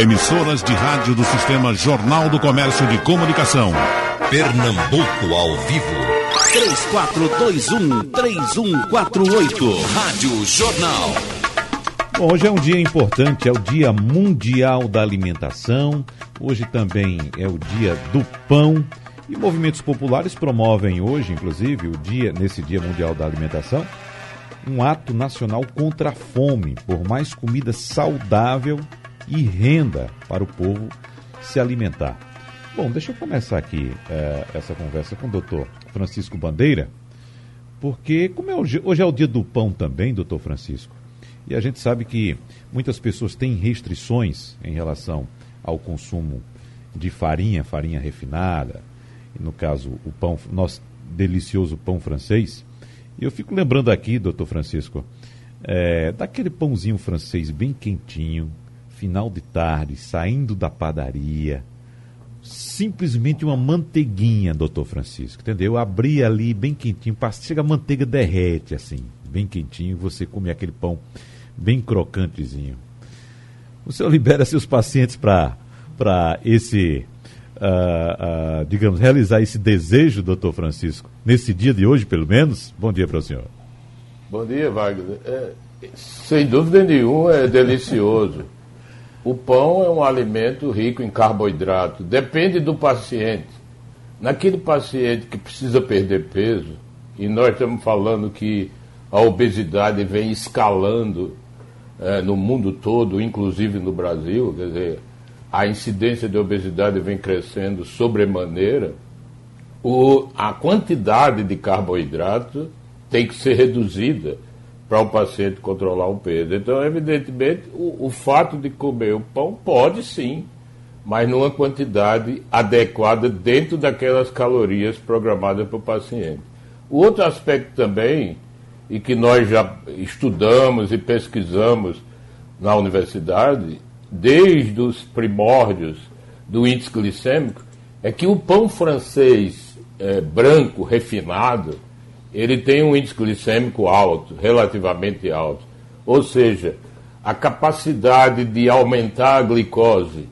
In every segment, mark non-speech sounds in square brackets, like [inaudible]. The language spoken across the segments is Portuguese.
Emissoras de rádio do Sistema Jornal do Comércio de Comunicação. Pernambuco ao vivo. 3421-3148. Rádio Jornal. Bom, hoje é um dia importante, é o Dia Mundial da Alimentação. Hoje também é o Dia do Pão. E movimentos populares promovem hoje, inclusive, o dia, nesse Dia Mundial da Alimentação, um ato nacional contra a fome, por mais comida saudável e renda para o povo se alimentar. Bom, deixa eu começar aqui é, essa conversa com o doutor Francisco Bandeira, porque como é hoje, hoje é o dia do pão também, doutor Francisco, e a gente sabe que muitas pessoas têm restrições em relação ao consumo de farinha, farinha refinada, no caso o pão, nosso delicioso pão francês. E eu fico lembrando aqui, doutor Francisco, é, daquele pãozinho francês bem quentinho, final de tarde, saindo da padaria, simplesmente uma manteiguinha, doutor Francisco, entendeu? Abrir ali bem quentinho, chega a manteiga derrete assim, bem quentinho, você come aquele pão bem crocantezinho. O senhor libera seus pacientes para esse, uh, uh, digamos, realizar esse desejo, doutor Francisco, nesse dia de hoje, pelo menos? Bom dia para o senhor. Bom dia, Wagner. É, sem dúvida nenhuma, é delicioso. O pão é um alimento rico em carboidrato. Depende do paciente. Naquele paciente que precisa perder peso, e nós estamos falando que a obesidade vem escalando é, no mundo todo, inclusive no Brasil, quer dizer, a incidência de obesidade vem crescendo sobremaneira, a quantidade de carboidrato tem que ser reduzida para o paciente controlar o peso. Então, evidentemente, o, o fato de comer o pão pode sim, mas numa quantidade adequada dentro daquelas calorias programadas para o paciente. O outro aspecto também, e que nós já estudamos e pesquisamos na universidade, desde os primórdios do índice glicêmico, é que o pão francês é, branco, refinado, ele tem um índice glicêmico alto, relativamente alto. Ou seja, a capacidade de aumentar a glicose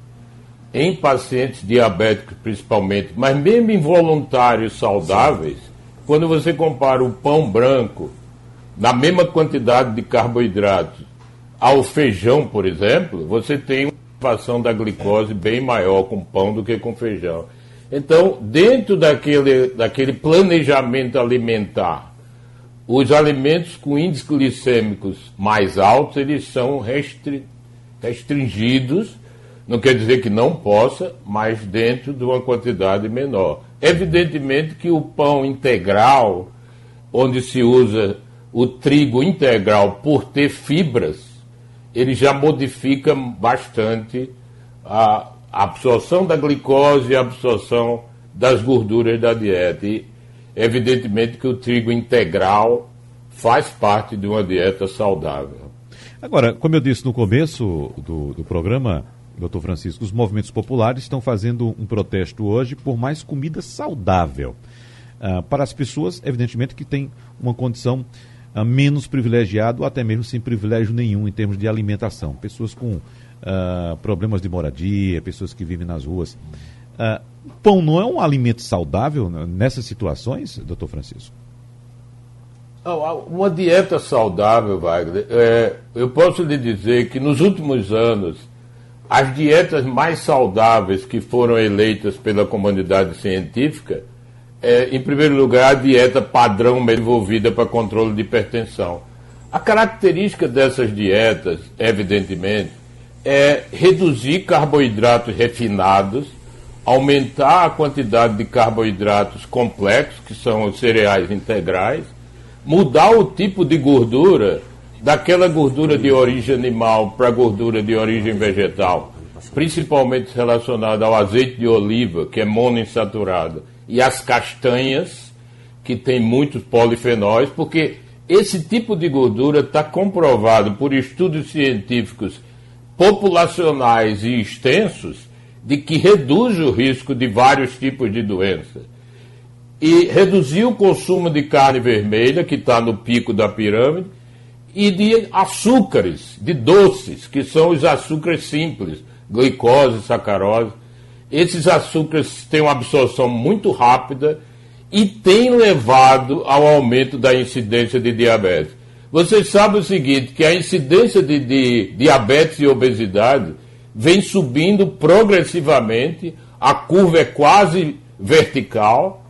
em pacientes diabéticos principalmente, mas mesmo em voluntários saudáveis, quando você compara o pão branco na mesma quantidade de carboidratos ao feijão, por exemplo, você tem uma elevação da glicose bem maior com pão do que com feijão. Então, dentro daquele, daquele planejamento alimentar, os alimentos com índices glicêmicos mais altos, eles são restri restringidos, não quer dizer que não possa, mas dentro de uma quantidade menor. Evidentemente que o pão integral, onde se usa o trigo integral por ter fibras, ele já modifica bastante a, absorção da glicose e a absorção das gorduras da dieta. E evidentemente que o trigo integral faz parte de uma dieta saudável. Agora, como eu disse no começo do, do programa, doutor Francisco, os movimentos populares estão fazendo um protesto hoje por mais comida saudável. Uh, para as pessoas, evidentemente, que têm uma condição uh, menos privilegiada ou até mesmo sem privilégio nenhum em termos de alimentação. Pessoas com uh, problemas de moradia, pessoas que vivem nas ruas. Uh, pão não é um alimento saudável nessas situações, doutor Francisco? Uma dieta saudável, Wagner, é, eu posso lhe dizer que nos últimos anos, as dietas mais saudáveis que foram eleitas pela comunidade científica, é, em primeiro lugar, a dieta padrão desenvolvida para controle de hipertensão. A característica dessas dietas, evidentemente, é reduzir carboidratos refinados, aumentar a quantidade de carboidratos complexos, que são os cereais integrais, mudar o tipo de gordura daquela gordura de origem animal para gordura de origem vegetal, principalmente relacionada ao azeite de oliva, que é monoinsaturado, e as castanhas, que tem muitos polifenóis, porque esse tipo de gordura está comprovado por estudos científicos populacionais e extensos de que reduz o risco de vários tipos de doença. E reduzir o consumo de carne vermelha, que está no pico da pirâmide, e de açúcares, de doces, que são os açúcares simples, glicose, sacarose. Esses açúcares têm uma absorção muito rápida e têm levado ao aumento da incidência de diabetes. Vocês sabem o seguinte, que a incidência de, de diabetes e obesidade vem subindo progressivamente, a curva é quase vertical,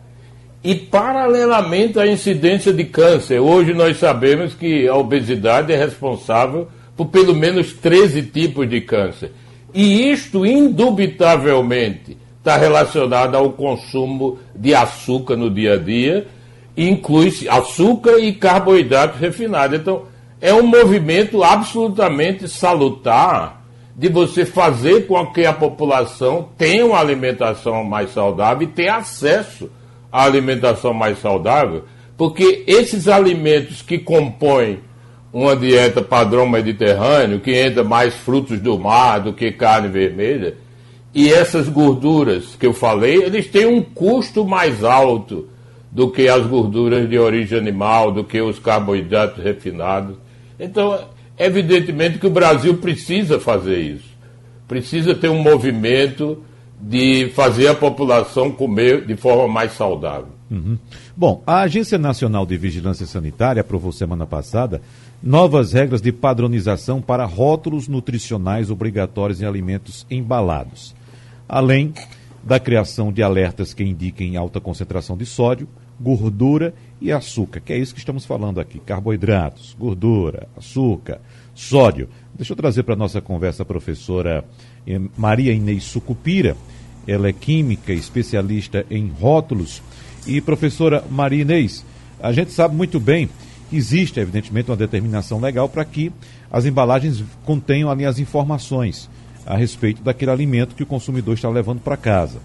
e paralelamente à incidência de câncer. Hoje nós sabemos que a obesidade é responsável por pelo menos 13 tipos de câncer. E isto, indubitavelmente, está relacionado ao consumo de açúcar no dia a dia, inclui açúcar e carboidratos refinados. Então, é um movimento absolutamente salutar de você fazer com que a população tenha uma alimentação mais saudável e tenha acesso à alimentação mais saudável, porque esses alimentos que compõem uma dieta padrão mediterrâneo, que entra mais frutos do mar do que carne vermelha, e essas gorduras que eu falei, eles têm um custo mais alto do que as gorduras de origem animal, do que os carboidratos refinados. Então, evidentemente que o Brasil precisa fazer isso. Precisa ter um movimento de fazer a população comer de forma mais saudável. Uhum. Bom, a Agência Nacional de Vigilância Sanitária aprovou semana passada novas regras de padronização para rótulos nutricionais obrigatórios em alimentos embalados, além da criação de alertas que indiquem alta concentração de sódio, gordura e açúcar, que é isso que estamos falando aqui: carboidratos, gordura, açúcar, sódio. Deixa eu trazer para a nossa conversa a professora eh, Maria Inês Sucupira. Ela é química, especialista em rótulos. E professora Maria Inês, a gente sabe muito bem Existe, evidentemente, uma determinação legal para que as embalagens contenham ali as informações a respeito daquele alimento que o consumidor está levando para casa.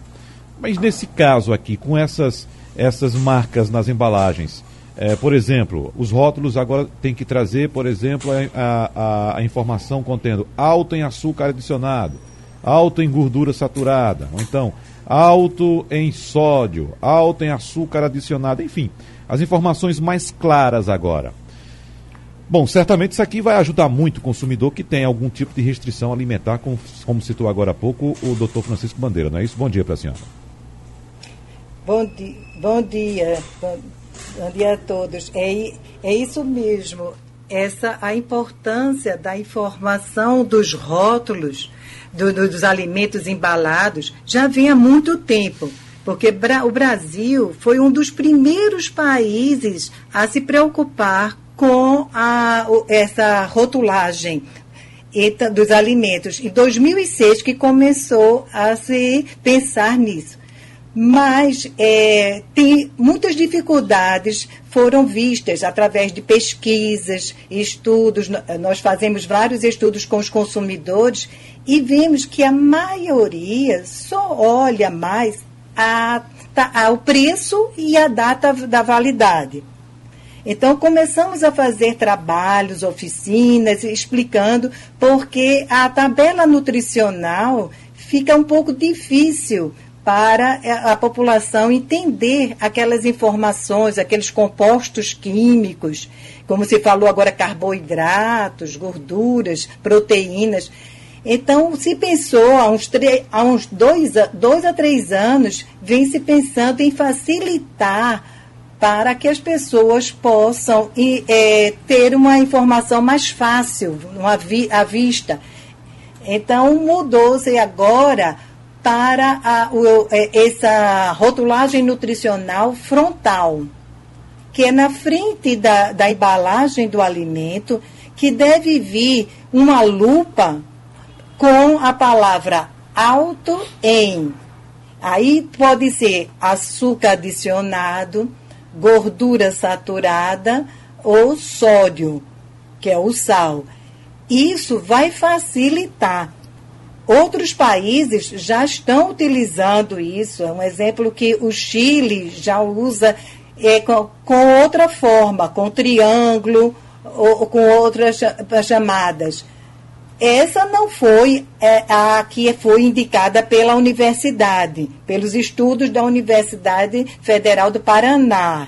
Mas nesse caso aqui, com essas, essas marcas nas embalagens, é, por exemplo, os rótulos agora têm que trazer, por exemplo, a, a, a, informação contendo alto em açúcar adicionado, alto em gordura saturada, ou então alto em sódio, alto em açúcar adicionado, enfim as informações mais claras agora. Bom, certamente isso aqui vai ajudar muito o consumidor que tem algum tipo de restrição alimentar, como, como citou agora há pouco o doutor Francisco Bandeira, não é isso? Bom dia para a senhora. Bom, di bom dia, bom, bom, dia a todos. É, é isso mesmo, essa a importância da informação dos rótulos do, do, dos alimentos embalados já vem há muito tempo porque o Brasil foi um dos primeiros países a se preocupar com a, essa rotulagem dos alimentos. Em 2006 que começou a se pensar nisso. Mas é, tem muitas dificuldades foram vistas através de pesquisas, estudos. Nós fazemos vários estudos com os consumidores e vimos que a maioria só olha mais a, a, o preço e a data da validade. Então, começamos a fazer trabalhos, oficinas, explicando porque a tabela nutricional fica um pouco difícil para a população entender aquelas informações, aqueles compostos químicos, como se falou agora, carboidratos, gorduras, proteínas. Então, se pensou, há uns, há uns dois, dois a três anos, vem se pensando em facilitar para que as pessoas possam é, ter uma informação mais fácil, uma vi, à vista. Então, mudou-se agora para a, o, é, essa rotulagem nutricional frontal, que é na frente da, da embalagem do alimento, que deve vir uma lupa com a palavra alto em. Aí pode ser açúcar adicionado, gordura saturada ou sódio, que é o sal. Isso vai facilitar. Outros países já estão utilizando isso. É um exemplo que o Chile já usa é, com, com outra forma, com triângulo ou, ou com outras chamadas. Essa não foi é, a que foi indicada pela universidade, pelos estudos da Universidade Federal do Paraná,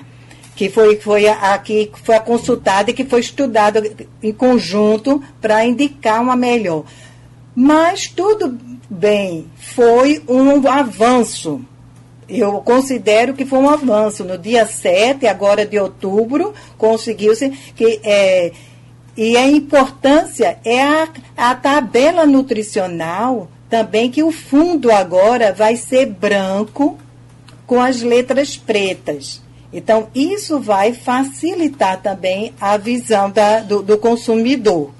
que foi, foi a, a que foi consultada e que foi estudada em conjunto para indicar uma melhor. Mas tudo bem, foi um avanço. Eu considero que foi um avanço. No dia 7, agora de outubro, conseguiu-se que. É, e a importância é a, a tabela nutricional também, que o fundo agora vai ser branco com as letras pretas. Então, isso vai facilitar também a visão da, do, do consumidor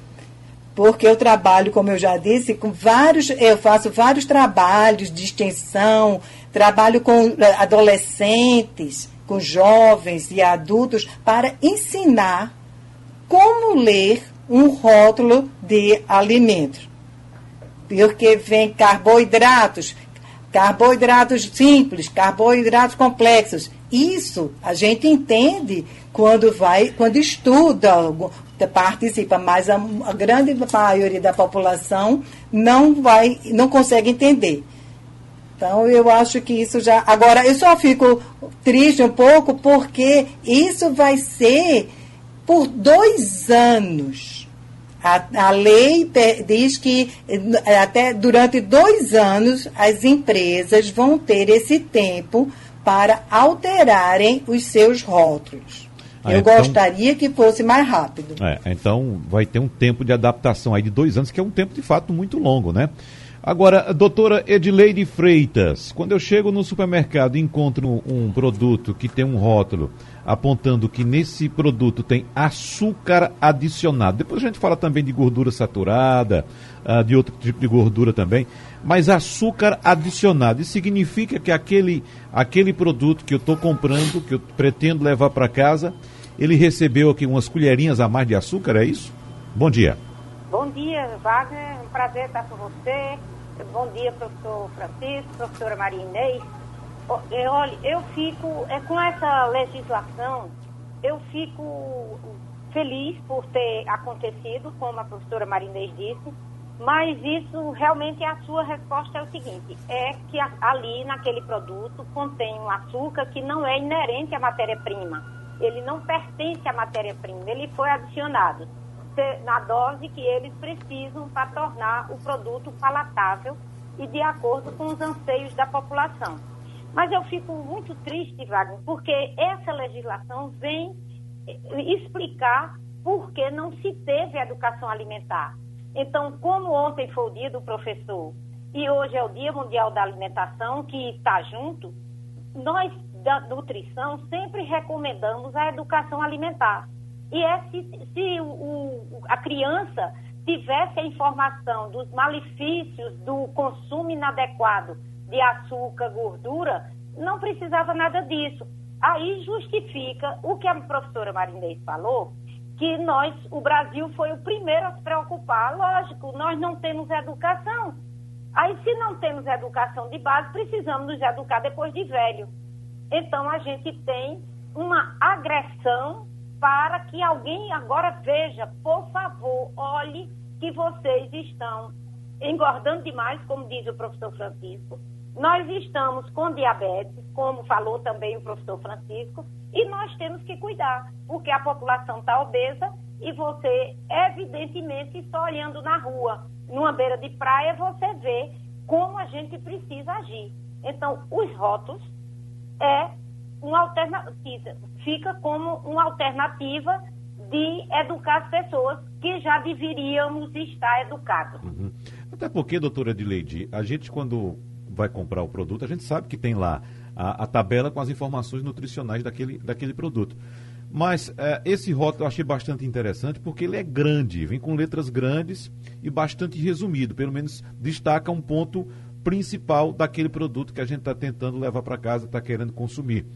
porque eu trabalho, como eu já disse, com vários, eu faço vários trabalhos de extensão, trabalho com eh, adolescentes, com jovens e adultos para ensinar como ler um rótulo de alimentos. Porque vem carboidratos, carboidratos simples, carboidratos complexos. Isso a gente entende quando vai, quando estuda participa, mas a, a, grande maioria da população não vai, não consegue entender. Então eu acho que isso já. Agora eu só fico triste um pouco porque isso vai ser por dois anos. A, a lei diz que eh, até durante dois anos as empresas vão ter esse tempo para alterarem os seus rótulos. Ah, Eu então, gostaria que fosse mais rápido. É, então vai ter um tempo de adaptação aí de dois anos, que é um tempo de fato muito longo, né? Agora, doutora Edileide Freitas, quando eu chego no supermercado e encontro um produto que tem um rótulo apontando que nesse produto tem açúcar adicionado, depois a gente fala também de gordura saturada, uh, de outro tipo de gordura também, mas açúcar adicionado, isso significa que aquele, aquele produto que eu estou comprando, que eu pretendo levar para casa, ele recebeu aqui umas colherinhas a mais de açúcar, é isso? Bom dia. Bom dia, Wagner. Um prazer estar com você. Bom dia, professor Francisco, professora Maria Inês. É, olha, eu fico, é, com essa legislação, eu fico feliz por ter acontecido, como a professora Maria Inês disse, mas isso realmente a sua resposta é o seguinte: é que ali naquele produto contém um açúcar que não é inerente à matéria-prima ele não pertence à matéria-prima, ele foi adicionado na dose que eles precisam para tornar o produto palatável e de acordo com os anseios da população. Mas eu fico muito triste, Wagner, porque essa legislação vem eh, explicar por que não se teve educação alimentar. Então, como ontem foi o dia do professor e hoje é o Dia Mundial da Alimentação, que está junto, nós da nutrição, sempre recomendamos a educação alimentar. E é se, se o, o, a criança tivesse a informação dos malefícios do consumo inadequado de açúcar, gordura, não precisava nada disso. Aí justifica o que a professora Marinês falou, que nós, o Brasil foi o primeiro a se preocupar. Lógico, nós não temos educação. Aí, se não temos educação de base, precisamos nos educar depois de velho. Então a gente tem uma agressão para que alguém agora veja, por favor, olhe que vocês estão engordando demais, como diz o professor Francisco. Nós estamos com diabetes, como falou também o professor Francisco, e nós temos que cuidar, porque a população está obesa e você, evidentemente, está olhando na rua, numa beira de praia, você vê como a gente precisa agir. Então, os rótulos é uma alternativa, fica como uma alternativa de educar as pessoas que já deveríamos estar educados. Uhum. Até porque, doutora Edileide, a gente quando vai comprar o produto, a gente sabe que tem lá a, a tabela com as informações nutricionais daquele, daquele produto. Mas é, esse rótulo eu achei bastante interessante porque ele é grande, vem com letras grandes e bastante resumido. Pelo menos destaca um ponto principal daquele produto que a gente está tentando levar para casa, está querendo consumir.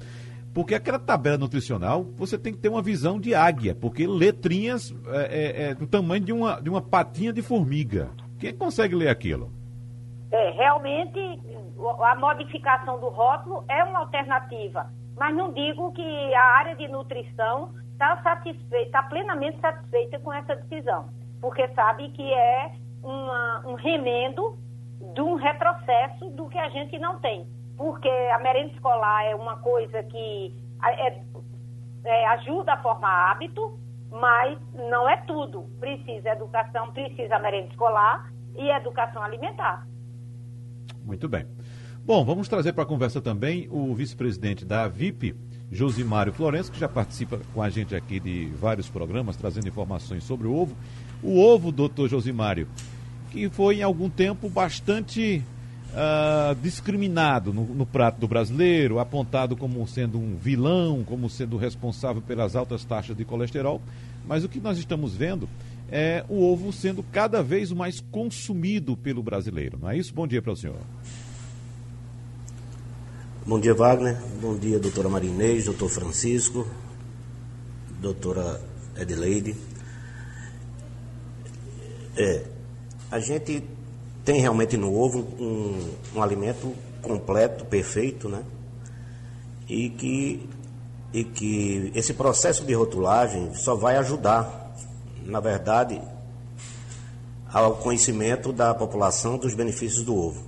Porque aquela tabela nutricional, você tem que ter uma visão de águia, porque letrinhas é, é, é do tamanho de uma, de uma patinha de formiga. Quem consegue ler aquilo? É, realmente, a modificação do rótulo é uma alternativa, mas não digo que a área de nutrição está satisfeita, está plenamente satisfeita com essa decisão, porque sabe que é uma, um remendo de um retrocesso do que a gente não tem. Porque a merenda escolar é uma coisa que é, é, ajuda a formar hábito, mas não é tudo. Precisa educação, precisa merenda escolar e educação alimentar. Muito bem. Bom, vamos trazer para a conversa também o vice-presidente da VIP, Josimário Florencio, que já participa com a gente aqui de vários programas, trazendo informações sobre o ovo. O ovo, doutor Josimário, que foi em algum tempo bastante uh, discriminado no, no, prato do brasileiro, apontado como sendo um vilão, como sendo responsável pelas altas taxas de colesterol. Mas o que nós estamos vendo é o ovo sendo cada vez mais consumido pelo brasileiro. Não é isso? Bom dia para o senhor. Bom dia, Wagner. Bom dia, doutora Marinês, doutor Francisco, doutora Edileide. É, a gente tem realmente no ovo um, um alimento completo, perfeito, né? E que, e que esse processo de rotulagem só vai ajudar, na verdade, ao conhecimento da população dos benefícios do ovo.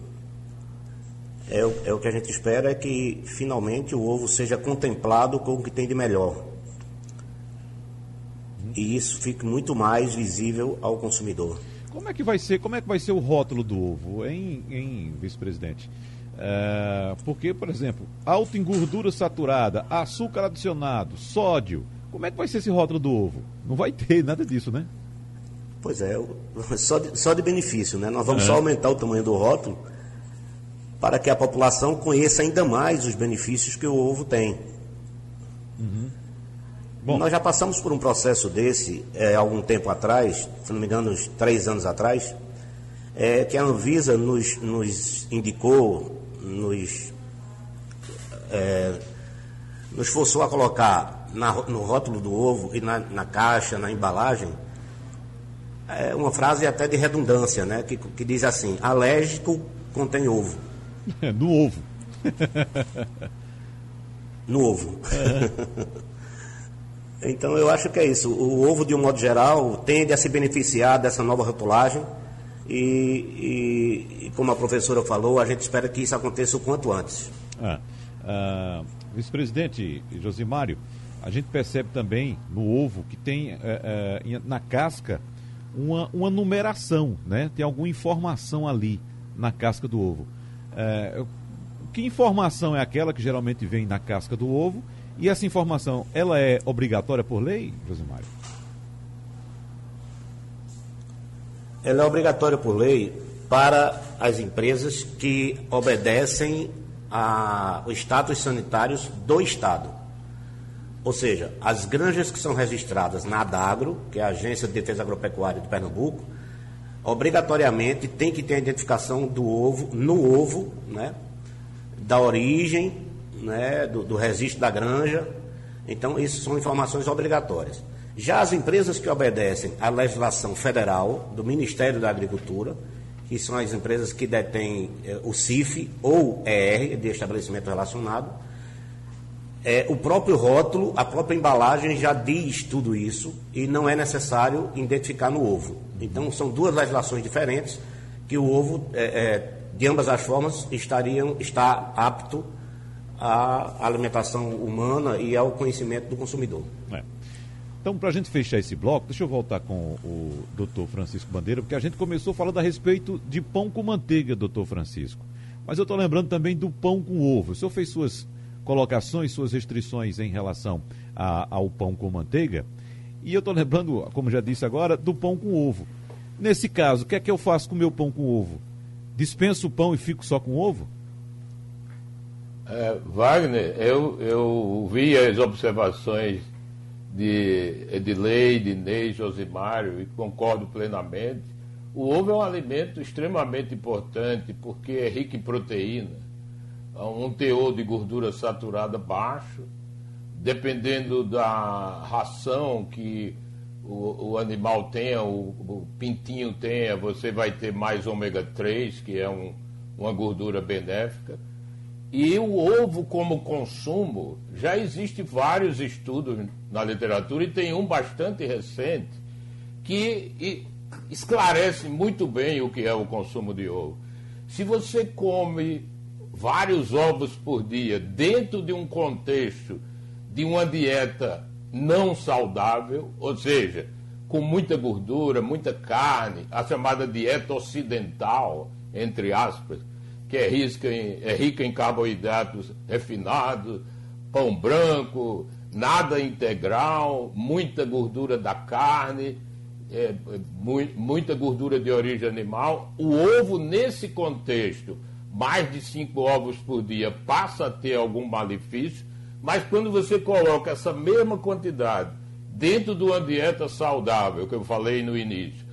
É, é o que a gente espera é que finalmente o ovo seja contemplado com o que tem de melhor. E isso fique muito mais visível ao consumidor. Como é que vai ser, como é que vai ser o rótulo do ovo, hein, hein vice-presidente? É, porque, por exemplo, alto em gordura saturada, açúcar adicionado, sódio. Como é que vai ser esse rótulo do ovo? Não vai ter nada disso, né? Pois é, só de, só de benefício, né? Nós vamos é. só aumentar o tamanho do rótulo para que a população conheça ainda mais os benefícios que o ovo tem. Bom. Nós já passamos por um processo desse é, algum tempo atrás, se não me engano, uns três anos atrás, é, que a Anvisa nos, nos indicou, nos, é, nos forçou a colocar na, no rótulo do ovo e na, na caixa, na embalagem, é, uma frase até de redundância, né, que, que diz assim: alérgico contém ovo. no ovo. no ovo. [laughs] Então eu acho que é isso. O ovo, de um modo geral, tende a se beneficiar dessa nova rotulagem. E, e, e como a professora falou, a gente espera que isso aconteça o quanto antes. Ah, ah, Vice-presidente Josimário, a gente percebe também no ovo que tem é, é, na casca uma, uma numeração, né? Tem alguma informação ali na casca do ovo. É, que informação é aquela que geralmente vem na casca do ovo e essa informação, ela é obrigatória por lei, Josimário? Ela é obrigatória por lei para as empresas que obedecem aos status sanitários do Estado. Ou seja, as granjas que são registradas na ADAGRO, que é a Agência de Defesa Agropecuária de Pernambuco, obrigatoriamente tem que ter a identificação do ovo, no ovo, né, da origem né, do, do registro da granja. Então, isso são informações obrigatórias. Já as empresas que obedecem à legislação federal do Ministério da Agricultura, que são as empresas que detêm eh, o CIF ou ER, de estabelecimento relacionado, é, o próprio rótulo, a própria embalagem já diz tudo isso e não é necessário identificar no ovo. Então, são duas legislações diferentes que o ovo, é, é, de ambas as formas, estariam, está apto à alimentação humana e ao conhecimento do consumidor. É. Então, para a gente fechar esse bloco, deixa eu voltar com o doutor Francisco Bandeira, porque a gente começou falando a respeito de pão com manteiga, doutor Francisco. Mas eu estou lembrando também do pão com ovo. O senhor fez suas colocações, suas restrições em relação a, ao pão com manteiga. E eu estou lembrando, como já disse agora, do pão com ovo. Nesse caso, o que é que eu faço com o meu pão com ovo? Dispenso o pão e fico só com ovo? É, Wagner, eu, eu vi as observações de Edileide, Ney, Josimário e concordo plenamente. O ovo é um alimento extremamente importante porque é rico em proteína, um teor de gordura saturada baixo, dependendo da ração que o, o animal tenha, o, o, pintinho tenha, você vai ter mais ômega 3, que é um, uma gordura benéfica e o ovo como consumo, já existe vários estudos na literatura e tem um bastante recente que esclarece muito bem o que é o consumo de ovo. Se você come vários ovos por dia dentro de um contexto de uma dieta não saudável, ou seja, com muita gordura, muita carne, a chamada dieta ocidental, entre aspas, que é rica em, é rica em carboidratos refinados, pão branco, nada integral, muita gordura da carne, é, muita gordura de origem animal. O ovo, nesse contexto, mais de cinco ovos por dia, passa a ter algum malefício, mas quando você coloca essa mesma quantidade dentro de uma dieta saudável, que eu falei no início,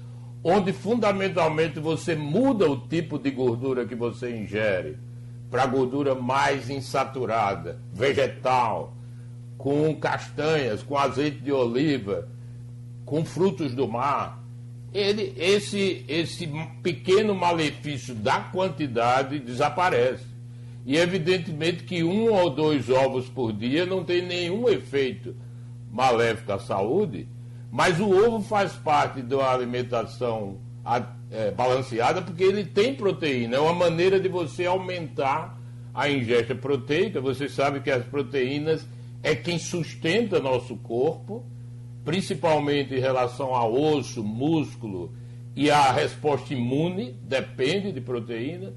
onde fundamentalmente você muda o tipo de gordura que você ingere para gordura mais insaturada, vegetal, com castanhas, com azeite de oliva, com frutos do mar, ele, esse, esse pequeno malefício da quantidade desaparece. E evidentemente que um ou dois ovos por dia não tem nenhum efeito maléfico à saúde, mas o ovo faz parte de uma alimentação é, balanceada porque ele tem proteína. É uma maneira de você aumentar a ingesta proteica. Você sabe que as proteínas é quem sustenta nosso corpo, principalmente em relação a osso, músculo e a resposta imune, depende de proteína.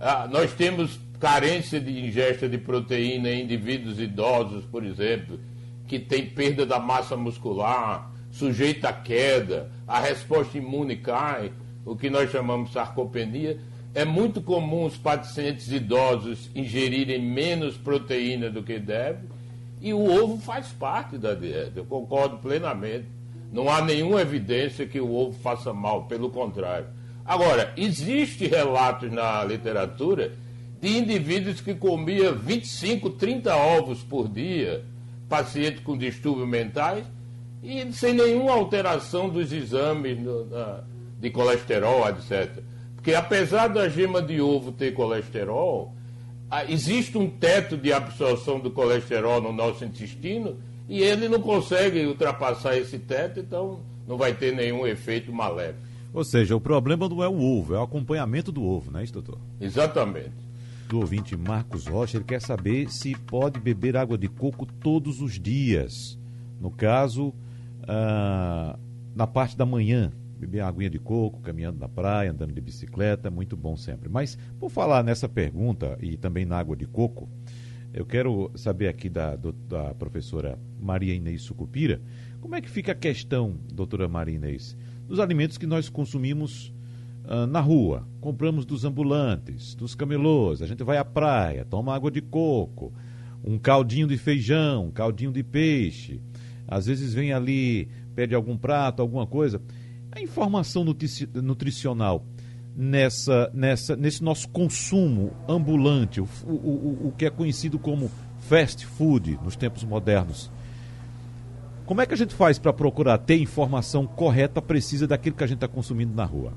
Ah, nós temos carência de ingesta de proteína em indivíduos idosos, por exemplo, que tem perda da massa muscular, sujeita a queda, a resposta imune cai, o que nós chamamos de sarcopenia. É muito comum os pacientes idosos ingerirem menos proteína do que devem, e o ovo faz parte da dieta, eu concordo plenamente. Não há nenhuma evidência que o ovo faça mal, pelo contrário. Agora, existe relatos na literatura de indivíduos que comiam 25, 30 ovos por dia, pacientes com distúrbios mentais, e sem nenhuma alteração dos exames no, na, de colesterol, etc. Porque apesar da gema de ovo ter colesterol, existe um teto de absorção do colesterol no nosso intestino e ele não consegue ultrapassar esse teto, então não vai ter nenhum efeito maléfico. Ou seja, o problema não é o ovo, é o acompanhamento do ovo, não é isso, doutor? Exatamente. Do ouvinte Marcos Rocha, ele quer saber se pode beber água de coco todos os dias. No caso, ah, na parte da manhã, beber aguinha de coco, caminhando na praia, andando de bicicleta, muito bom sempre. Mas, por falar nessa pergunta e também na água de coco, eu quero saber aqui da, do, da professora Maria Inês Sucupira, como é que fica a questão, doutora Maria Inês, dos alimentos que nós consumimos uh, na rua, compramos dos ambulantes, dos camelôs, a gente vai à praia, toma água de coco, um caldinho de feijão, um caldinho de peixe, às vezes vem ali, pede algum prato, alguma coisa. A informação nutricional nessa, nessa, nesse nosso consumo ambulante, o, o, o que é conhecido como fast food nos tempos modernos. Como é que a gente faz para procurar ter informação correta, precisa daquilo que a gente está consumindo na rua?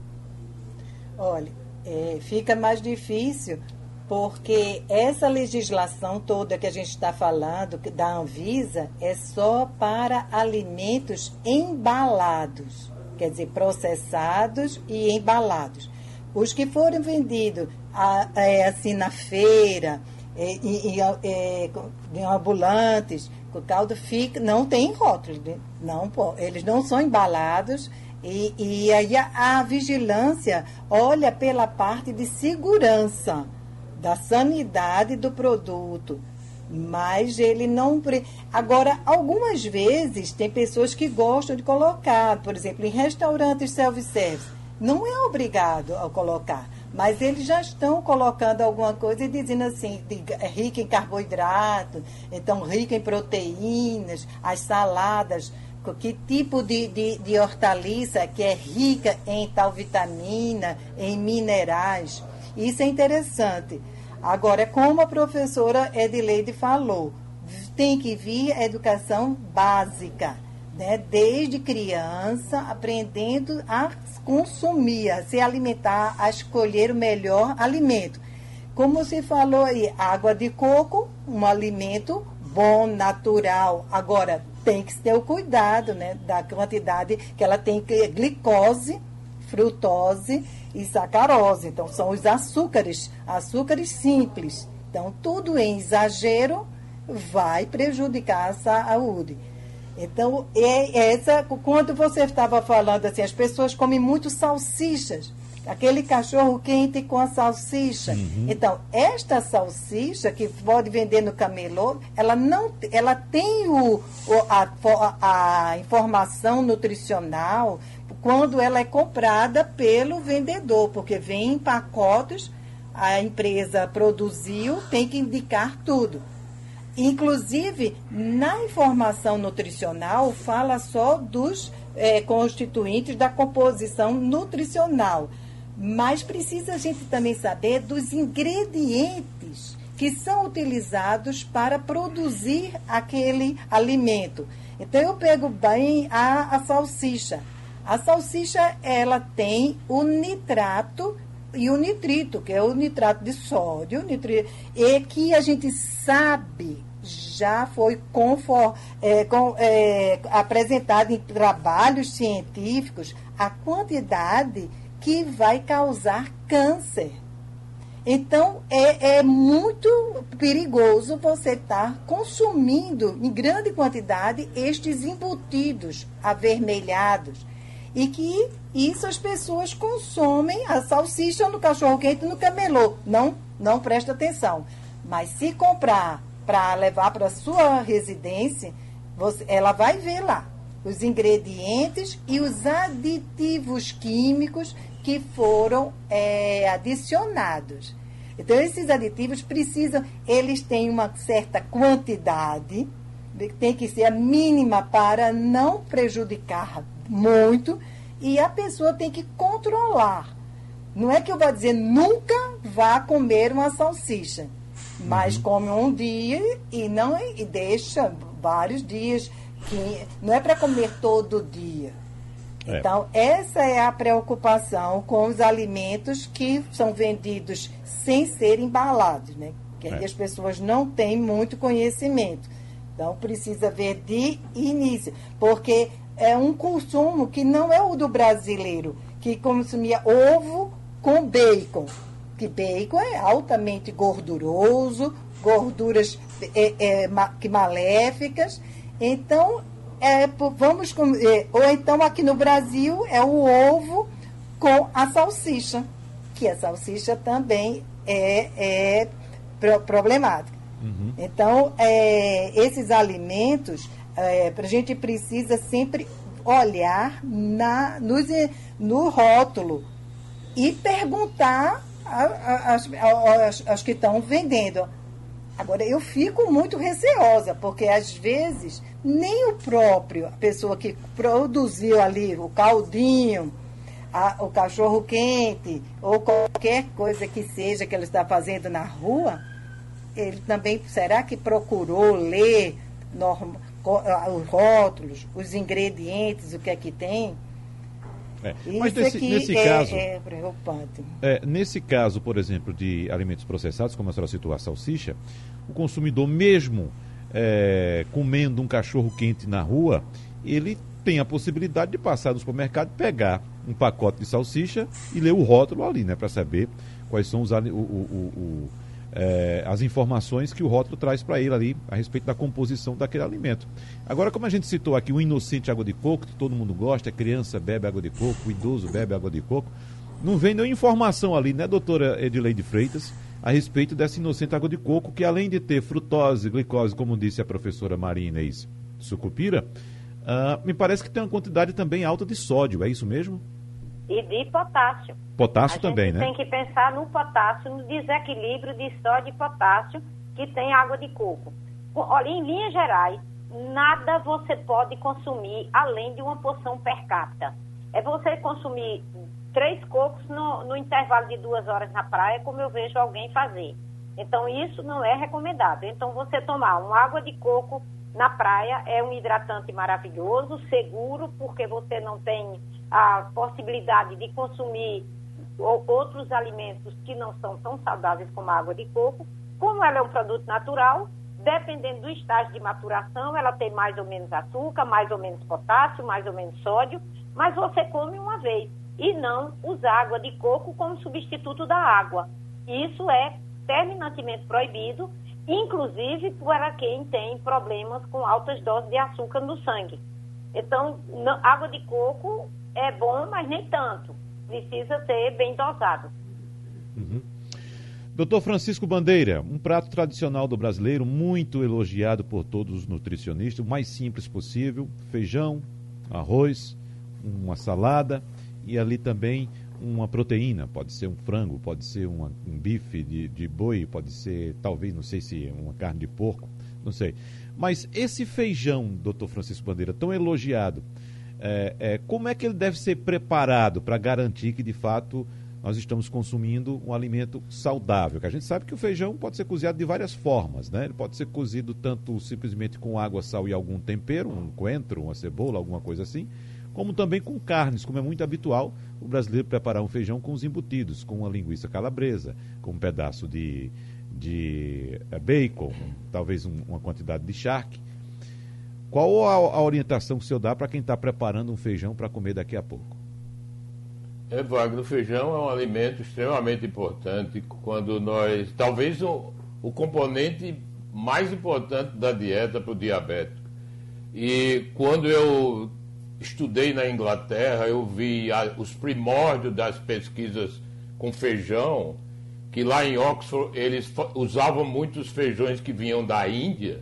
Olha, é, fica mais difícil porque essa legislação toda que a gente está falando da Anvisa é só para alimentos embalados quer dizer, processados e embalados. Os que forem vendidos é, assim na feira, em, é, em ambulantes, o caldo fica, não tem rótulos, né? não, eles não são embalados e, e aí a, a, vigilância olha pela parte de segurança da sanidade do produto, mas ele não. Agora, algumas vezes tem pessoas que gostam de colocar, por exemplo, em restaurantes self-service, não é obrigado a colocar, mas eles já estão colocando alguma coisa e dizendo assim, de, é rica em carboidrato, então rica em proteínas, as saladas, que tipo de, de, de hortaliça que é rica em tal vitamina, em minerais. Isso é interessante. Agora, como a professora Edileide falou, tem que vir a educação básica, né? desde criança, aprendendo a consumir, a se alimentar, a escolher o melhor alimento. Como se falou aí, água de coco, um alimento bom, natural. Agora, tem que ter o cuidado né, da quantidade que ela tem que glicose, frutose e sacarose. Então, são os açúcares, açúcares simples. Então, tudo em exagero vai prejudicar a saúde. Então, é essa, quando você estava falando assim, as pessoas comem muito salsichas, aquele cachorro quente com a salsicha. Uhum. Então, esta salsicha que pode vender no camelô, ela não, ela tem o, a, a informação nutricional quando ela é comprada pelo vendedor, porque vem em pacotes, a empresa produziu, tem que indicar tudo. Inclusive, na informação nutricional, fala só dos é, constituintes da composição nutricional. Mas precisa a gente também saber dos ingredientes que são utilizados para produzir aquele alimento. Então, eu pego bem a, a salsicha. A salsicha, ela tem o nitrato e o nitrito, que é o nitrato de sódio, nitrito, e que a gente sabe já foi confor, é, com, é, apresentado em trabalhos científicos a quantidade que vai causar câncer. Então, é, é muito perigoso você estar tá consumindo em grande quantidade estes embutidos avermelhados. E que isso as pessoas consomem a salsicha no cachorro-quente no camelô. Não, não presta atenção. Mas se comprar para levar para sua residência, você, ela vai ver lá os ingredientes e os aditivos químicos que foram é, adicionados. Então, esses aditivos precisam, eles têm uma certa quantidade, tem que ser a mínima para não prejudicar muito, e a pessoa tem que controlar. Não é que eu vou dizer nunca vá comer uma salsicha. Mas uhum. come um dia e não e deixa vários dias. Que não é para comer todo dia. É. Então, essa é a preocupação com os alimentos que são vendidos sem ser embalados, né? Que é. as pessoas não têm muito conhecimento. Então, precisa ver de início, porque é um consumo que não é o do brasileiro, que consumia ovo com bacon que bacon é altamente gorduroso, gorduras é, é, que maléficas. Então, é, vamos é, ou então aqui no Brasil é o ovo com a salsicha, que a salsicha também é, é problemática. Uhum. Então, é, esses alimentos, é, a gente precisa sempre olhar na, no, no rótulo e perguntar as que estão vendendo. Agora, eu fico muito receosa, porque às vezes nem o próprio, a pessoa que produziu ali o caldinho, a, o cachorro quente, ou qualquer coisa que seja que ele está fazendo na rua, ele também, será que procurou ler norma, os rótulos, os ingredientes, o que é que tem? É. Mas nesse, nesse é, caso. É preocupante. É, nesse caso, por exemplo, de alimentos processados, como a senhora citou a salsicha, o consumidor, mesmo é, comendo um cachorro quente na rua, ele tem a possibilidade de passar no supermercado, pegar um pacote de salsicha e ler o rótulo ali, né? Para saber quais são os, o, o, o é, as informações que o rótulo traz para ele ali a respeito da composição daquele alimento. Agora, como a gente citou aqui, o inocente água de coco, que todo mundo gosta, a criança bebe água de coco, o idoso bebe água de coco, não vem nenhuma informação ali, né, doutora Edileide Freitas, a respeito dessa inocente água de coco, que além de ter frutose, glicose, como disse a professora Maria Inês Sucupira, uh, me parece que tem uma quantidade também alta de sódio, é isso mesmo? E de potássio. Potássio também, né? Tem que pensar no potássio, no desequilíbrio de sódio e potássio que tem água de coco. Olha, em linhas gerais, nada você pode consumir além de uma porção per capita. É você consumir três cocos no, no intervalo de duas horas na praia, como eu vejo alguém fazer. Então, isso não é recomendado. Então, você tomar uma água de coco na praia é um hidratante maravilhoso, seguro, porque você não tem a possibilidade de consumir outros alimentos que não são tão saudáveis como a água de coco. Como ela é um produto natural, dependendo do estágio de maturação, ela tem mais ou menos açúcar, mais ou menos potássio, mais ou menos sódio, mas você come uma vez e não usar água de coco como substituto da água. Isso é terminantemente proibido inclusive para quem tem problemas com altas doses de açúcar no sangue. Então, água de coco é bom, mas nem tanto. Precisa ser bem dosado. Uhum. Doutor Francisco Bandeira, um prato tradicional do brasileiro, muito elogiado por todos os nutricionistas, o mais simples possível: feijão, arroz, uma salada e ali também uma proteína, pode ser um frango, pode ser uma, um bife de, de boi, pode ser talvez, não sei se uma carne de porco, não sei. Mas esse feijão, doutor Francisco Bandeira, tão elogiado, é, é, como é que ele deve ser preparado para garantir que de fato nós estamos consumindo um alimento saudável? Que a gente sabe que o feijão pode ser cozinhado de várias formas, né? Ele pode ser cozido tanto simplesmente com água, sal e algum tempero, um coentro, uma cebola, alguma coisa assim, como também com carnes, como é muito habitual o brasileiro preparar um feijão com os embutidos, com uma linguiça calabresa, com um pedaço de, de eh, bacon, talvez um, uma quantidade de charque. Qual a, a orientação que o senhor dá para quem está preparando um feijão para comer daqui a pouco? É, Wagner, o feijão é um alimento extremamente importante quando nós. Talvez o, o componente mais importante da dieta para o diabético. E quando eu estudei na Inglaterra, eu vi a, os primórdios das pesquisas com feijão, que lá em Oxford eles usavam muitos feijões que vinham da Índia.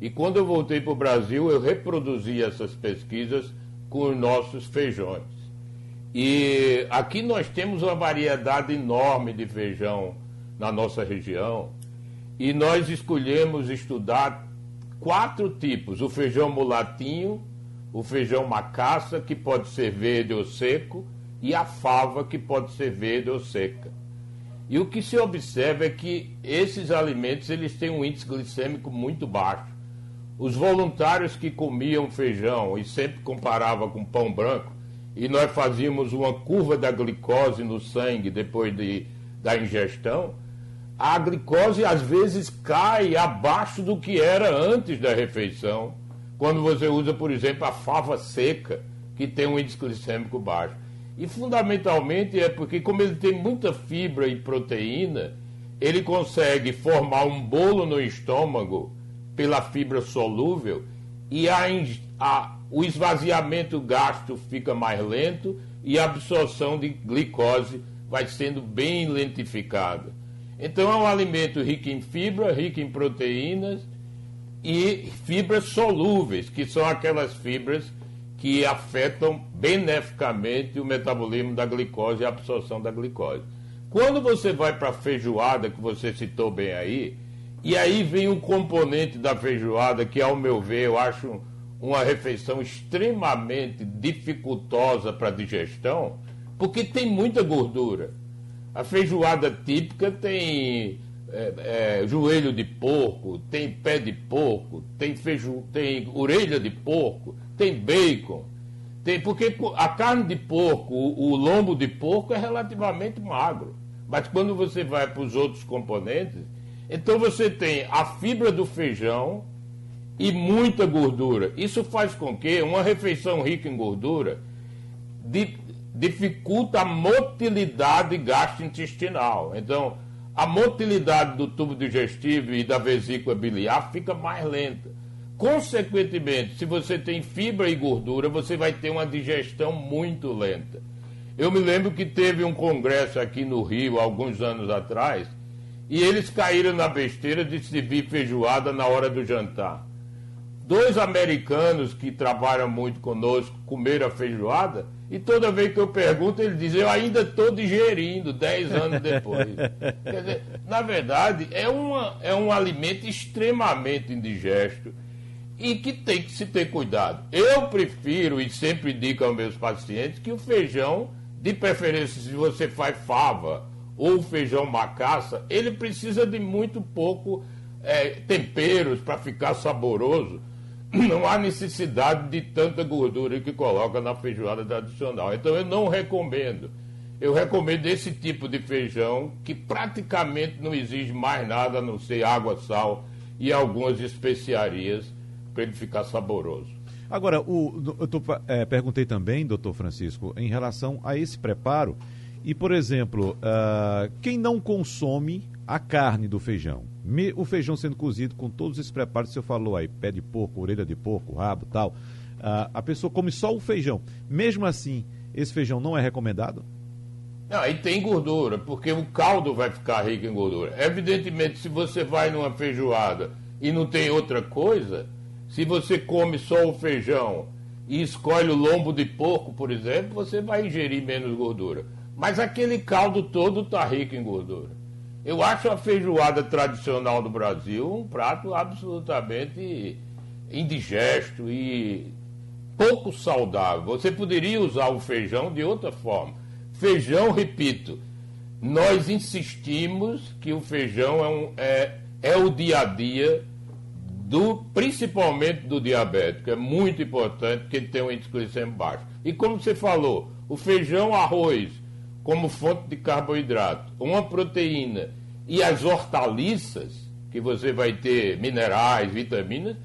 E quando eu voltei para o Brasil, eu reproduzi essas pesquisas com os nossos feijões. E aqui nós temos uma variedade enorme de feijão na nossa região. E nós escolhemos estudar quatro tipos: o feijão mulatinho, o feijão macaça, que pode ser verde ou seco, e a fava, que pode ser verde ou seca. E o que se observa é que esses alimentos eles têm um índice glicêmico muito baixo. Os voluntários que comiam feijão e sempre comparava com pão branco, e nós fazíamos uma curva da glicose no sangue depois de, da ingestão, a glicose às vezes cai abaixo do que era antes da refeição quando você usa, por exemplo, a fava seca, que tem um índice glicêmico baixo. E fundamentalmente é porque, como ele tem muita fibra e proteína, ele consegue formar um bolo no estômago pela fibra solúvel e a, a, o esvaziamento gástrico fica mais lento e a absorção de glicose vai sendo bem lentificada. Então é um alimento rico em fibra, rico em proteínas e fibras solúveis, que são aquelas fibras que afetam beneficamente o metabolismo da glicose e a absorção da glicose. Quando você vai para a feijoada, que você citou bem aí, e aí vem um componente da feijoada que, ao meu ver, eu acho uma refeição extremamente dificultosa para a digestão, porque tem muita gordura. A feijoada típica tem é, é, joelho de porco, tem pé de porco, tem, feiju, tem orelha de porco, tem bacon. Tem, porque a carne de porco, o, o lombo de porco é relativamente magro. Mas quando você vai para os outros componentes, então você tem a fibra do feijão e muita gordura. Isso faz com que uma refeição rica em gordura dificulta a motilidade gastrointestinal. Então, a motilidade do tubo digestivo e da vesícula biliar fica mais lenta. Consequentemente, se você tem fibra e gordura, você vai ter uma digestão muito lenta. Eu me lembro que teve um congresso aqui no Rio, alguns anos atrás, e eles caíram na besteira de servir feijoada na hora do jantar. Dois americanos que trabalham muito conosco comeram a feijoada e toda vez que eu pergunto, ele diz: Eu ainda estou digerindo, 10 anos depois. [laughs] Quer dizer, na verdade, é, uma, é um alimento extremamente indigesto e que tem que se ter cuidado. Eu prefiro, e sempre digo aos meus pacientes, que o feijão, de preferência, se você faz fava ou feijão macaça, ele precisa de muito pouco é, temperos para ficar saboroso [clears throat] não há necessidade de tanta gordura que coloca na feijoada tradicional. Então eu não recomendo. Eu recomendo esse tipo de feijão que praticamente não exige mais nada a não ser água, sal e algumas especiarias para ele ficar saboroso. Agora, o, eu tô, é, perguntei também, doutor Francisco, em relação a esse preparo. E, por exemplo, uh, quem não consome a carne do feijão, o feijão sendo cozido com todos esses preparos que você falou aí, pé de porco, orelha de porco, rabo tal, a, pessoa come só o feijão. Mesmo assim, esse feijão não é recomendado? Não, aí tem gordura, porque o caldo vai ficar rico em gordura. Evidentemente, se você vai numa feijoada e não tem outra coisa, se você come só o feijão e escolhe o lombo de porco, por exemplo, você vai ingerir menos gordura. Mas aquele caldo todo está rico em gordura. Eu acho a feijoada tradicional do Brasil um prato absolutamente indigesto e pouco saudável. Você poderia usar o feijão de outra forma. Feijão, repito, nós insistimos que o feijão é, um, é, é o dia a dia do, principalmente do diabético. É muito importante porque ele tem um índice glicêmico baixo. E como você falou, o feijão, arroz, como fonte de carboidrato, uma proteína e as hortaliças, que você vai ter minerais, vitaminas,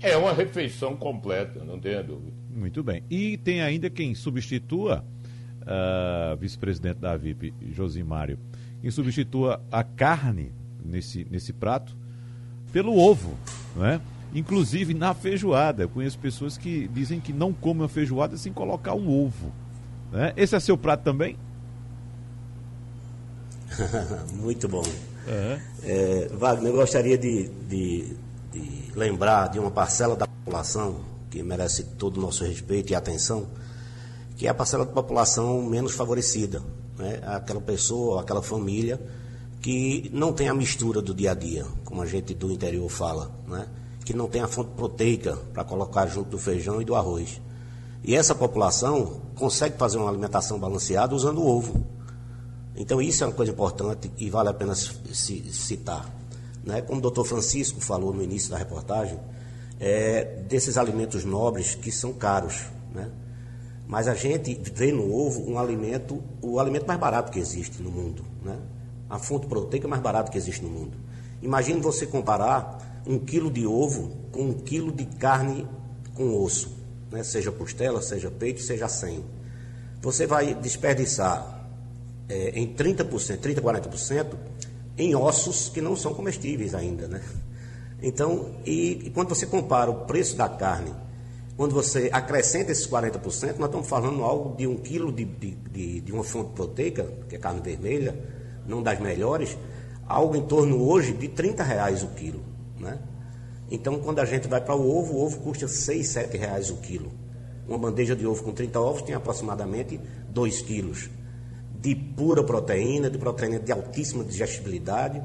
é uma refeição completa, não tenha dúvida. Muito bem. E tem ainda quem substitua, uh, vice-presidente da VIP, Josimário, quem substitua a carne nesse, nesse prato pelo ovo, não é? Inclusive na feijoada. Eu conheço pessoas que dizem que não comem a feijoada sem colocar um ovo. Né? Esse é seu prato também? [laughs] Muito bom. Uhum. É, Wagner, eu gostaria de, de, de, lembrar de uma parcela da população que merece todo o nosso respeito e atenção, que é a parcela da população menos favorecida. Né? Aquela pessoa, aquela família que não tem a mistura do dia a dia, como a gente do interior fala, né? que não tem a fonte proteica para colocar junto do feijão e do arroz. E essa população consegue fazer uma alimentação balanceada usando o ovo. Então, isso é uma coisa importante e vale a pena citar. Né? Como o doutor Francisco falou no início da reportagem, é, desses alimentos nobres que são caros. Né? Mas a gente vê no ovo um alimento, o alimento mais barato que existe no mundo. Né? A fonte proteica mais barata que existe no mundo. Imagine você comparar um quilo de ovo com um quilo de carne com osso, né? seja costela, seja peito, seja 100. Você vai desperdiçar é, em 30%, 30%, 40% em ossos que não são comestíveis ainda, né? Então, e, e, quando você compara o preço da carne, quando você acrescenta esses 40%, nós estamos falando algo de um quilo de, de, de, de uma fonte proteica, que é carne vermelha, não das melhores, algo em torno hoje de 30 reais o quilo, né? Então, quando a gente vai para o ovo, o ovo custa 6, 7 reais o quilo. Uma bandeja de ovo com 30 ovos tem aproximadamente 2 quilos de pura proteína, de proteína de altíssima digestibilidade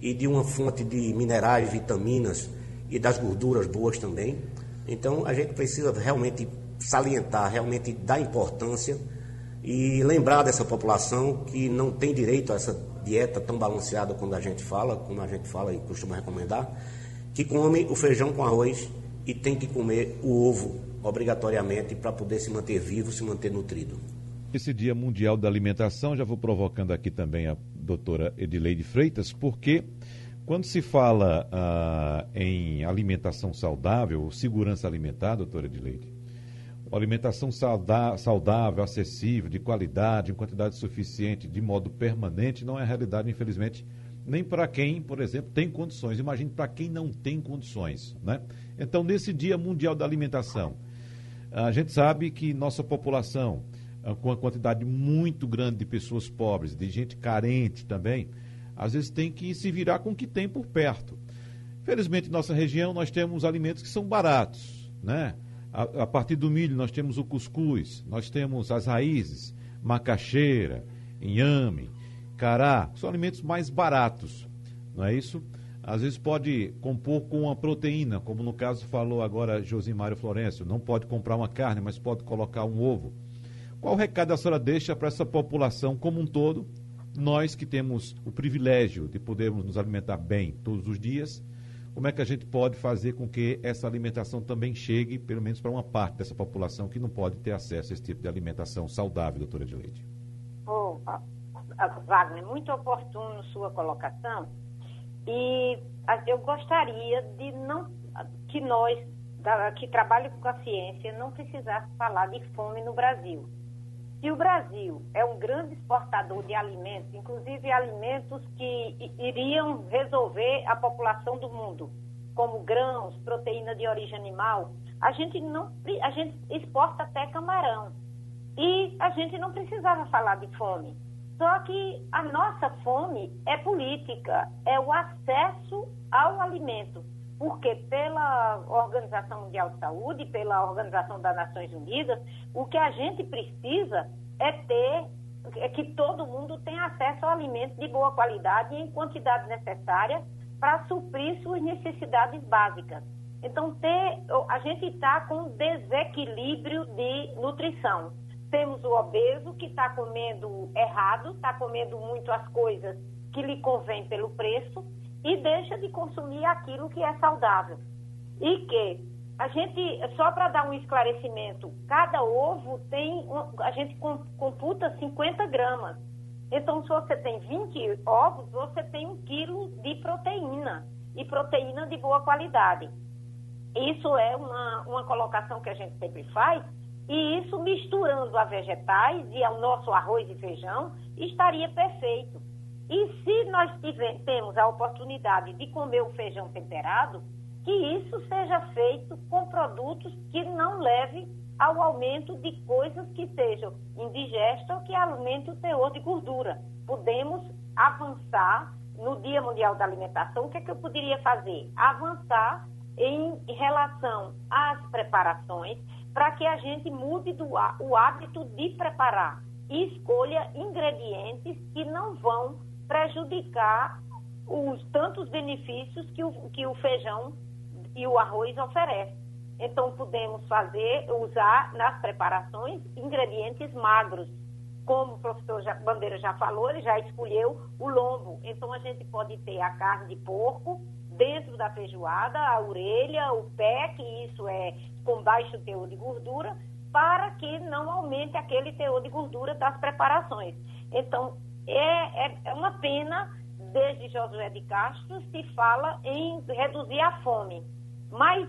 e de uma fonte de minerais, vitaminas e das gorduras boas também. Então a gente precisa realmente salientar, realmente dar importância e lembrar dessa população que não tem direito a essa dieta tão balanceada quando a gente fala, como a gente fala e costuma recomendar, que come o feijão com arroz e tem que comer o ovo obrigatoriamente para poder se manter vivo, se manter nutrido esse Dia Mundial da Alimentação, já vou provocando aqui também a doutora Edileide Freitas, porque quando se fala ah, em alimentação saudável, segurança alimentar, doutora Edileide, alimentação saudável, acessível, de qualidade, em quantidade suficiente, de modo permanente, não é realidade, infelizmente, nem para quem, por exemplo, tem condições. Imagine para quem não tem condições. Né? Então, nesse Dia Mundial da Alimentação, a gente sabe que nossa população com a quantidade muito grande de pessoas pobres, de gente carente também, às vezes tem que se virar com o que tem por perto. Felizmente, em nossa região, nós temos alimentos que são baratos, né? A, a, partir do milho, nós temos o cuscuz, nós temos as raízes, macaxeira, inhame, cará, são alimentos mais baratos, não é isso? Às vezes pode compor com uma proteína, como no caso falou agora Josimário Florencio, não pode comprar uma carne, mas pode colocar um ovo. Qual recado a senhora deixa para essa população como um todo? Nós que temos o privilégio de podermos nos alimentar bem todos os dias, como é que a gente pode fazer com que essa alimentação também chegue, pelo menos para uma parte dessa população que não pode ter acesso a esse tipo de alimentação saudável, doutora de Leite? Oh, Wagner, muito oportuno sua colocação. E eu gostaria de não que nós, que trabalham com a ciência, não precisasse falar de fome no Brasil Se o Brasil é um grande exportador de alimentos, inclusive alimentos que iriam resolver a população do mundo, como grãos, proteína de origem animal, a gente não a gente exporta até camarão. E a gente não precisava falar de fome. Só que a nossa fome é política, é o acesso ao alimento. Porque pela Organização Mundial de Saúde, pela Organização das Nações Unidas, o que a gente precisa é ter é que todo mundo tenha acesso ao alimento de boa qualidade e em quantidade necessária para suprir suas necessidades básicas. Então, ter, a gente está com desequilíbrio de nutrição. Temos o obeso que está comendo errado, está comendo muito as coisas que lhe convém pelo preço e deixa de consumir aquilo que é saudável. E que a gente, só para dar um esclarecimento, cada ovo tem, a gente computa 50 gramas. Então, se você tem 20 ovos, você tem um quilo de proteína, e proteína de boa qualidade. Isso é uma, uma colocação que a gente sempre faz, e isso misturando a vegetais e ao nosso arroz e feijão, estaria perfeito. E se nós tiver, temos a oportunidade de comer o feijão temperado, que isso seja feito com produtos que não levem ao aumento de coisas que sejam indigestas ou que aumentem o teor de gordura. Podemos avançar no Dia Mundial da Alimentação. O que, é que eu poderia fazer? Avançar em relação às preparações para que a gente mude do, o hábito de preparar e escolha ingredientes que não vão prejudicar os tantos benefícios que o, que o feijão e o arroz oferecem. Então podemos fazer, usar nas preparações ingredientes magros. Como o professor Bandeira já falou, ele já escolheu o lombo. Então a gente pode ter a carne de porco dentro da feijoada, a orelha, o pé, que isso é com baixo teor de gordura, para que não aumente aquele teor de gordura das preparações. Então, é, é, é uma pena, desde Josué de Castro, se fala em reduzir a fome. Mas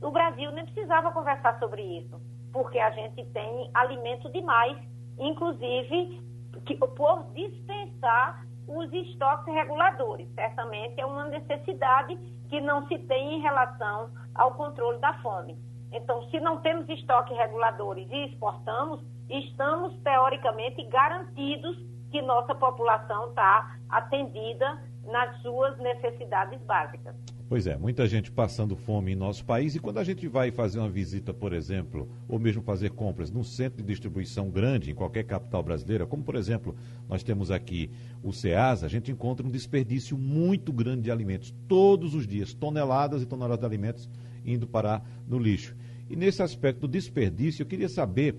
o Brasil nem precisava conversar sobre isso, porque a gente tem alimento demais, inclusive que, por dispensar os estoques reguladores. Certamente é uma necessidade que não se tem em relação ao controle da fome. Então, se não temos estoques reguladores e exportamos, estamos teoricamente garantidos que nossa população está atendida nas suas necessidades básicas. Pois é, muita gente passando fome em nosso país e quando a gente vai fazer uma visita, por exemplo, ou mesmo fazer compras num centro de distribuição grande em qualquer capital brasileira, como por exemplo nós temos aqui o SEASA, a gente encontra um desperdício muito grande de alimentos todos os dias, toneladas e toneladas de alimentos indo parar no lixo. E nesse aspecto do desperdício, eu queria saber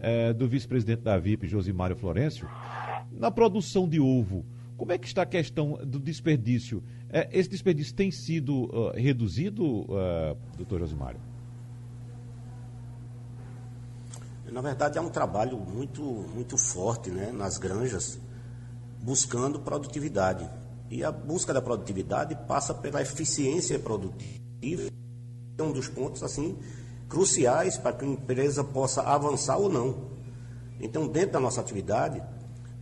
é, do vice-presidente da VIP, Josimário Florencio, na produção de ovo, como é que está a questão do desperdício? É, esse desperdício tem sido uh, reduzido, uh, doutor Josimário? Na verdade, é um trabalho muito, muito forte né, nas granjas, buscando produtividade. E a busca da produtividade passa pela eficiência produtiva, é um dos pontos assim cruciais para que a empresa possa avançar ou não. Então, dentro da nossa atividade,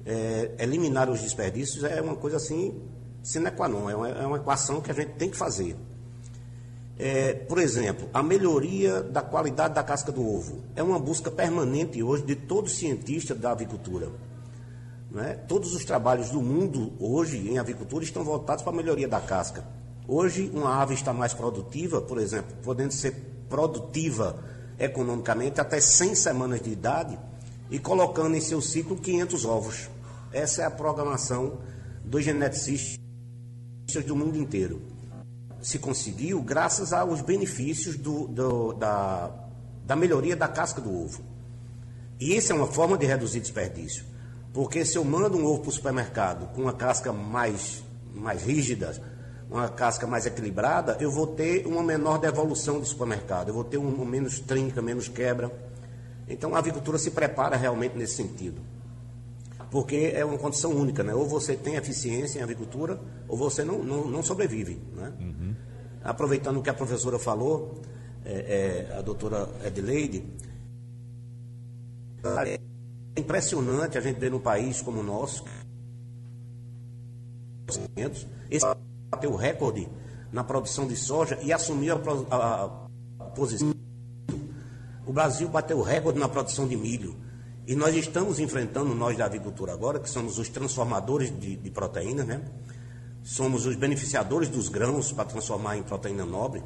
é, eliminar os desperdícios é uma coisa assim, sine qua non, é uma, é uma equação que a gente tem que fazer. É, por exemplo, a melhoria da qualidade da casca do ovo é uma busca permanente hoje de todos os cientistas da avicultura. É? Todos os trabalhos do mundo hoje em avicultura estão voltados para a melhoria da casca. Hoje, uma ave está mais produtiva, por exemplo, podendo ser produtiva economicamente até 100 semanas de idade e colocando em seu ciclo 500 ovos. Essa é a programação dos geneticistas do mundo inteiro. Se conseguiu graças aos benefícios do, do, da, da melhoria da casca do ovo. E isso é uma forma de reduzir desperdício. Porque se eu mando um ovo para o supermercado com uma casca mais, mais rígida, uma casca mais equilibrada, eu vou ter uma menor devolução do supermercado, eu vou ter um, um menos trinca, menos quebra. Então a avicultura se prepara realmente nesse sentido. Porque é uma condição única, né? Ou você tem eficiência em agricultura, ou você não, não, não sobrevive. Né? Uhum. Aproveitando o que a professora falou, é, é, a doutora Edileide, tem impressionante a gente ver num país como o nosso, esse bateu recorde na produção de soja e assumiu a, a, a posição. O Brasil bateu recorde na produção de milho. E nós estamos enfrentando, nós da agricultura agora, que somos os transformadores de, de proteína, né? Somos os beneficiadores dos grãos para transformar em proteína nobre,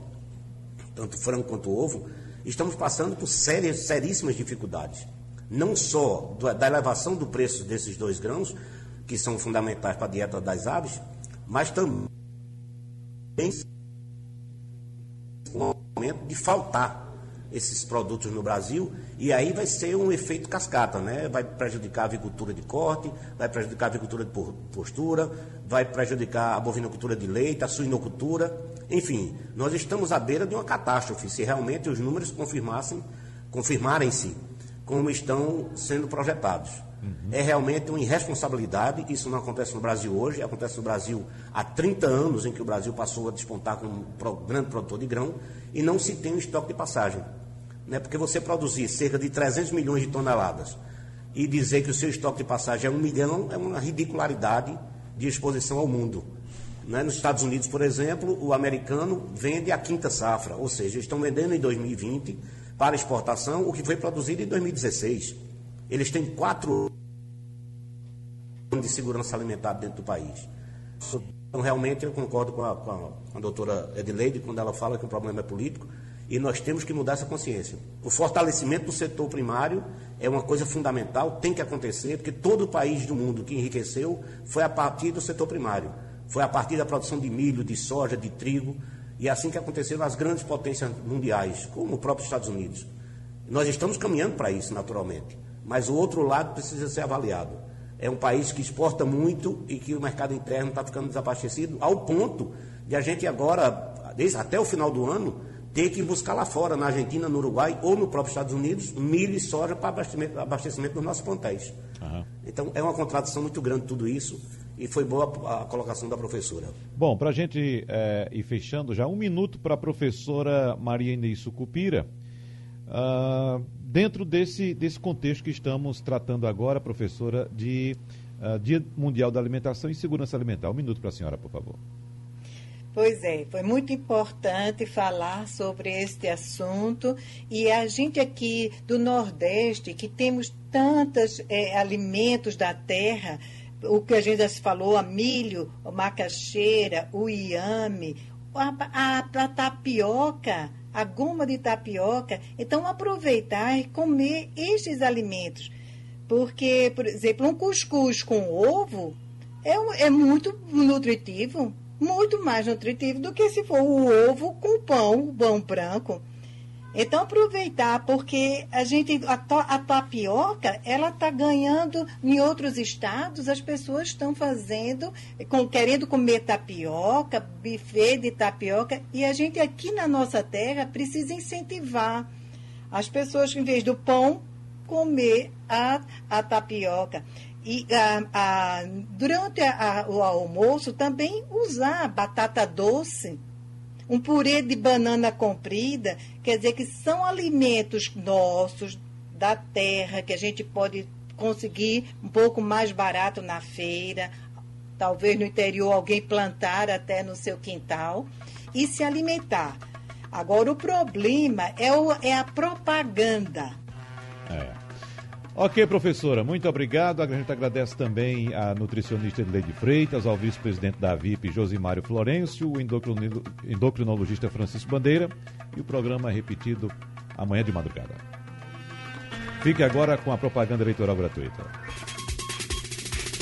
tanto frango quanto ovo. Estamos passando por sérias, seríssimas dificuldades. Não só da elevação do preço desses dois grãos, que são fundamentais para a dieta das aves, mas também um momento de faltar esses produtos no Brasil e aí vai ser um efeito cascata, né? Vai prejudicar a avicultura de corte, vai prejudicar a avicultura de postura, vai prejudicar a bovinocultura de leite, a suinocultura, enfim, nós estamos à beira de uma catástrofe se realmente os números confirmassem, confirmarem-se como estão sendo projetados. Uhum. É realmente uma irresponsabilidade, isso não acontece no Brasil hoje, acontece no Brasil há 30 anos em que o Brasil passou a despontar como um grande produtor de grão e não se tem um estoque de passagem. Né? Porque você produzir cerca de 300 milhões de toneladas e dizer que o seu estoque de passagem é um milhão é uma ridicularidade de exposição ao mundo. Né? Nos Estados Unidos, por exemplo, o americano vende a quinta safra, ou seja, estão vendendo em 2020 para exportação o que foi produzido em 2016. Eles têm quatro de segurança alimentar dentro do país. Então, realmente, eu concordo com a, com a, com a doutora Edileide quando ela fala que o problema é político e nós temos que mudar essa consciência. O fortalecimento do setor primário é uma coisa fundamental, tem que acontecer, porque todo o país do mundo que enriqueceu foi a partir do setor primário. Foi a partir da produção de milho, de soja, de trigo, e é assim que aconteceu nas grandes potências mundiais, como o próprio Estados Unidos. Nós estamos caminhando para isso, naturalmente. Mas o outro lado precisa ser avaliado. É um país que exporta muito e que o mercado interno está ficando desabastecido, ao ponto de a gente agora, desde, até o final do ano, ter que buscar lá fora, na Argentina, no Uruguai ou no próprio Estados Unidos, milho e soja para abastecimento, abastecimento dos nossos plantéis. Uhum. Então é uma contradição muito grande tudo isso e foi boa a, colocação da professora. Bom, para a gente é, ir fechando já, um minuto para a professora Maria Inês Sucupira. Uh, dentro desse, desse contexto que estamos tratando agora, professora, de uh, Dia Mundial da Alimentação e Segurança Alimentar. Um minuto para a senhora, por favor. Pois é, foi muito importante falar sobre este assunto e a gente aqui do Nordeste, que temos tantos é, alimentos da terra, o que a gente já se falou, a milho, a macaxeira, o iame, a, a, a tapioca, a goma de tapioca. Então, aproveitar e comer estes alimentos. Porque, por exemplo, um cuscuz com ovo é, é muito nutritivo, muito mais nutritivo do que se for o ovo com pão, o pão branco. Então aproveitar, porque a gente a, a tapioca, ela está ganhando em outros estados, as pessoas estão fazendo, com, querendo comer tapioca, buffet de tapioca, e a gente aqui na nossa terra precisa incentivar as pessoas, em vez do pão, comer a, a tapioca. E a, a, durante a, o almoço também usar batata doce um purê de banana comprida, quer dizer que são alimentos nossos, da terra, que a gente pode conseguir um pouco mais barato na feira, talvez no interior alguém plantar até no seu quintal e se alimentar. Agora, o problema é, o, é a propaganda. É. Ok, professora, muito obrigado. A gente agradece também à nutricionista Leide Freitas, ao vice-presidente da VIP, Josimário Florencio, o endocrinologista Francisco Bandeira e o programa é repetido amanhã de madrugada. Fique agora com a propaganda eleitoral gratuita.